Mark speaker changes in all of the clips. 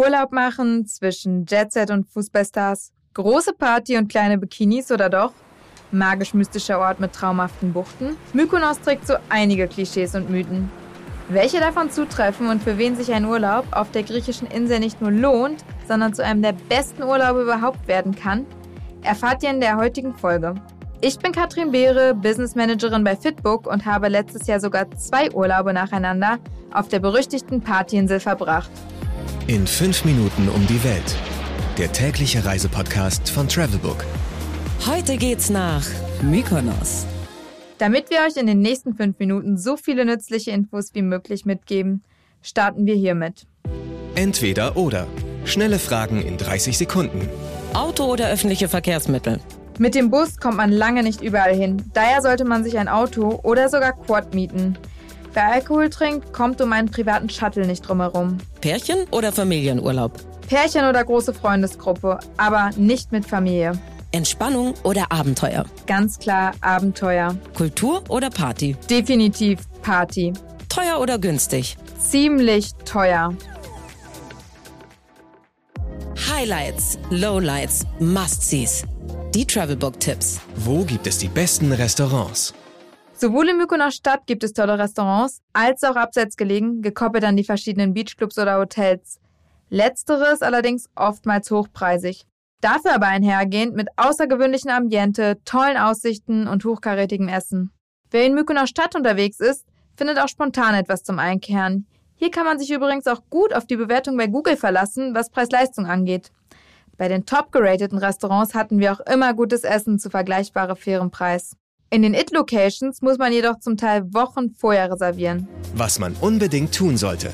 Speaker 1: Urlaub machen zwischen Jetset und Fußballstars, große Party und kleine Bikinis oder doch? Magisch-mystischer Ort mit traumhaften Buchten? Mykonos trägt so einige Klischees und Mythen. Welche davon zutreffen und für wen sich ein Urlaub auf der griechischen Insel nicht nur lohnt, sondern zu einem der besten Urlaube überhaupt werden kann, erfahrt ihr in der heutigen Folge. Ich bin Katrin Beere, Business Managerin bei Fitbook und habe letztes Jahr sogar zwei Urlaube nacheinander auf der berüchtigten Partyinsel verbracht.
Speaker 2: In fünf Minuten um die Welt. Der tägliche Reisepodcast von Travelbook.
Speaker 3: Heute geht's nach Mykonos.
Speaker 1: Damit wir euch in den nächsten fünf Minuten so viele nützliche Infos wie möglich mitgeben, starten wir hiermit.
Speaker 2: Entweder oder. Schnelle Fragen in 30 Sekunden.
Speaker 3: Auto oder öffentliche Verkehrsmittel?
Speaker 1: Mit dem Bus kommt man lange nicht überall hin. Daher sollte man sich ein Auto oder sogar Quad mieten. Wer Alkohol trinkt, kommt um einen privaten Shuttle nicht drumherum.
Speaker 3: Pärchen oder Familienurlaub?
Speaker 1: Pärchen oder große Freundesgruppe, aber nicht mit Familie.
Speaker 3: Entspannung oder Abenteuer?
Speaker 1: Ganz klar Abenteuer.
Speaker 3: Kultur oder Party?
Speaker 1: Definitiv Party.
Speaker 3: Teuer oder günstig?
Speaker 1: Ziemlich teuer.
Speaker 3: Highlights, Lowlights, Must-Sees. Die Travelbook-Tipps.
Speaker 2: Wo gibt es die besten Restaurants?
Speaker 1: Sowohl in Mykonos Stadt gibt es tolle Restaurants, als auch abseits gelegen, gekoppelt an die verschiedenen Beachclubs oder Hotels. Letzteres allerdings oftmals hochpreisig. Dafür aber einhergehend mit außergewöhnlichem Ambiente, tollen Aussichten und hochkarätigem Essen. Wer in Mykonos Stadt unterwegs ist, findet auch spontan etwas zum Einkehren. Hier kann man sich übrigens auch gut auf die Bewertung bei Google verlassen, was Preis-Leistung angeht. Bei den top gerateten Restaurants hatten wir auch immer gutes Essen zu vergleichbare fairem Preis. In den It-Locations muss man jedoch zum Teil Wochen vorher reservieren.
Speaker 2: Was man unbedingt tun sollte.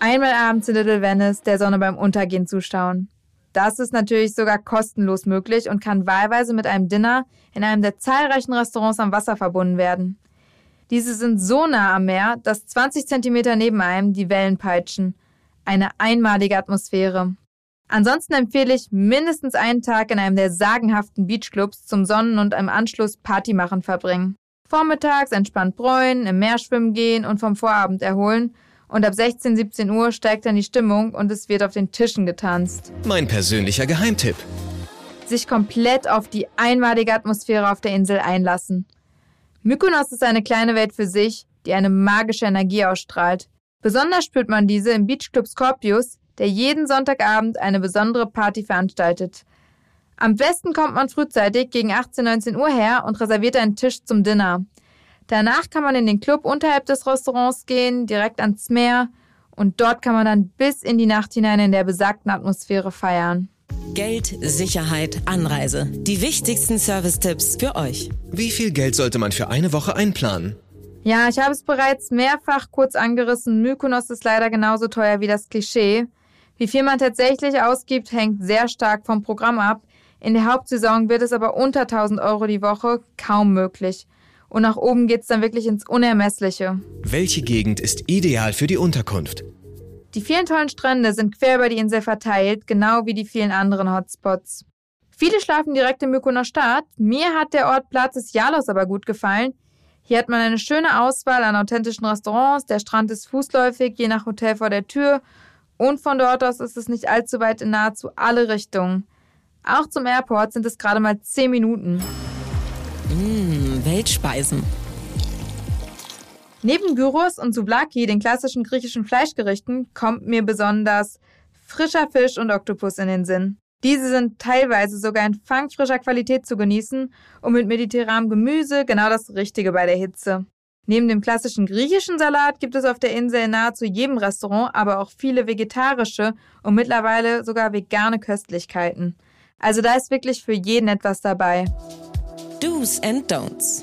Speaker 1: Einmal abends in Little Venice der Sonne beim Untergehen zuschauen. Das ist natürlich sogar kostenlos möglich und kann wahlweise mit einem Dinner in einem der zahlreichen Restaurants am Wasser verbunden werden. Diese sind so nah am Meer, dass 20 Zentimeter neben einem die Wellen peitschen. Eine einmalige Atmosphäre. Ansonsten empfehle ich mindestens einen Tag in einem der sagenhaften Beachclubs zum Sonnen- und im Anschluss Party machen verbringen. Vormittags entspannt bräunen, im Meer schwimmen gehen und vom Vorabend erholen. Und ab 16, 17 Uhr steigt dann die Stimmung und es wird auf den Tischen getanzt.
Speaker 2: Mein persönlicher Geheimtipp.
Speaker 1: Sich komplett auf die einmalige Atmosphäre auf der Insel einlassen. Mykonos ist eine kleine Welt für sich, die eine magische Energie ausstrahlt. Besonders spürt man diese im Beachclub Scorpius, der jeden Sonntagabend eine besondere Party veranstaltet. Am besten kommt man frühzeitig gegen 18, 19 Uhr her und reserviert einen Tisch zum Dinner. Danach kann man in den Club unterhalb des Restaurants gehen, direkt ans Meer und dort kann man dann bis in die Nacht hinein in der besagten Atmosphäre feiern.
Speaker 3: Geld, Sicherheit, Anreise. Die wichtigsten Service-Tipps für euch.
Speaker 2: Wie viel Geld sollte man für eine Woche einplanen?
Speaker 1: Ja, ich habe es bereits mehrfach kurz angerissen. Mykonos ist leider genauso teuer wie das Klischee. Wie viel man tatsächlich ausgibt, hängt sehr stark vom Programm ab. In der Hauptsaison wird es aber unter 1000 Euro die Woche kaum möglich. Und nach oben geht's dann wirklich ins Unermessliche.
Speaker 2: Welche Gegend ist ideal für die Unterkunft?
Speaker 1: Die vielen tollen Strände sind quer über die Insel verteilt, genau wie die vielen anderen Hotspots. Viele schlafen direkt in Mykonos Stadt. Mir hat der Ort Platz des Jalos aber gut gefallen. Hier hat man eine schöne Auswahl an authentischen Restaurants, der Strand ist fußläufig, je nach Hotel vor der Tür und von dort aus ist es nicht allzu weit in nahezu alle Richtungen. Auch zum Airport sind es gerade mal 10 Minuten.
Speaker 3: Mmh, Weltspeisen.
Speaker 1: Neben Gyros und Souvlaki, den klassischen griechischen Fleischgerichten, kommt mir besonders frischer Fisch und Oktopus in den Sinn. Diese sind teilweise sogar in fangfrischer Qualität zu genießen und mit mediterranem Gemüse genau das Richtige bei der Hitze. Neben dem klassischen griechischen Salat gibt es auf der Insel in nahezu jedem Restaurant aber auch viele vegetarische und mittlerweile sogar vegane Köstlichkeiten. Also da ist wirklich für jeden etwas dabei.
Speaker 3: Do's and Don'ts.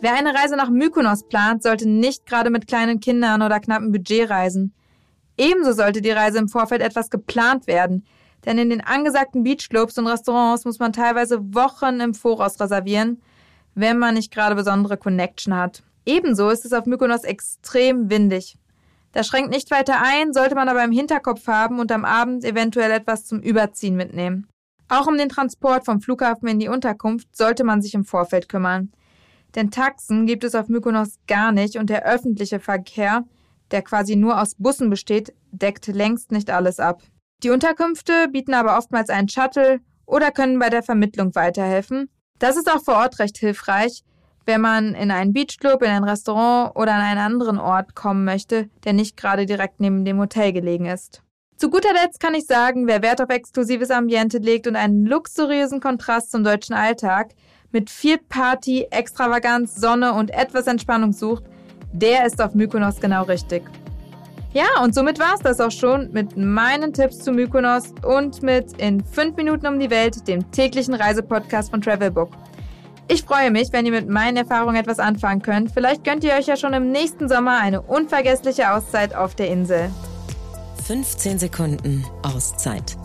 Speaker 1: Wer eine Reise nach Mykonos plant, sollte nicht gerade mit kleinen Kindern oder knappen Budget reisen. Ebenso sollte die Reise im Vorfeld etwas geplant werden, denn in den angesagten Beachclubs und Restaurants muss man teilweise Wochen im Voraus reservieren, wenn man nicht gerade besondere Connection hat. Ebenso ist es auf Mykonos extrem windig. Das schränkt nicht weiter ein, sollte man aber im Hinterkopf haben und am Abend eventuell etwas zum Überziehen mitnehmen. Auch um den Transport vom Flughafen in die Unterkunft sollte man sich im Vorfeld kümmern. Denn Taxen gibt es auf Mykonos gar nicht und der öffentliche Verkehr, der quasi nur aus Bussen besteht, deckt längst nicht alles ab. Die Unterkünfte bieten aber oftmals einen Shuttle oder können bei der Vermittlung weiterhelfen. Das ist auch vor Ort recht hilfreich, wenn man in einen Beachclub, in ein Restaurant oder an einen anderen Ort kommen möchte, der nicht gerade direkt neben dem Hotel gelegen ist. Zu guter Letzt kann ich sagen, wer Wert auf exklusives Ambiente legt und einen luxuriösen Kontrast zum deutschen Alltag mit viel Party, Extravaganz, Sonne und etwas Entspannung sucht, der ist auf Mykonos genau richtig. Ja, und somit war es das auch schon mit meinen Tipps zu Mykonos und mit In 5 Minuten um die Welt, dem täglichen Reisepodcast von Travelbook. Ich freue mich, wenn ihr mit meinen Erfahrungen etwas anfangen könnt. Vielleicht gönnt ihr euch ja schon im nächsten Sommer eine unvergessliche Auszeit auf der Insel.
Speaker 3: 15 Sekunden Auszeit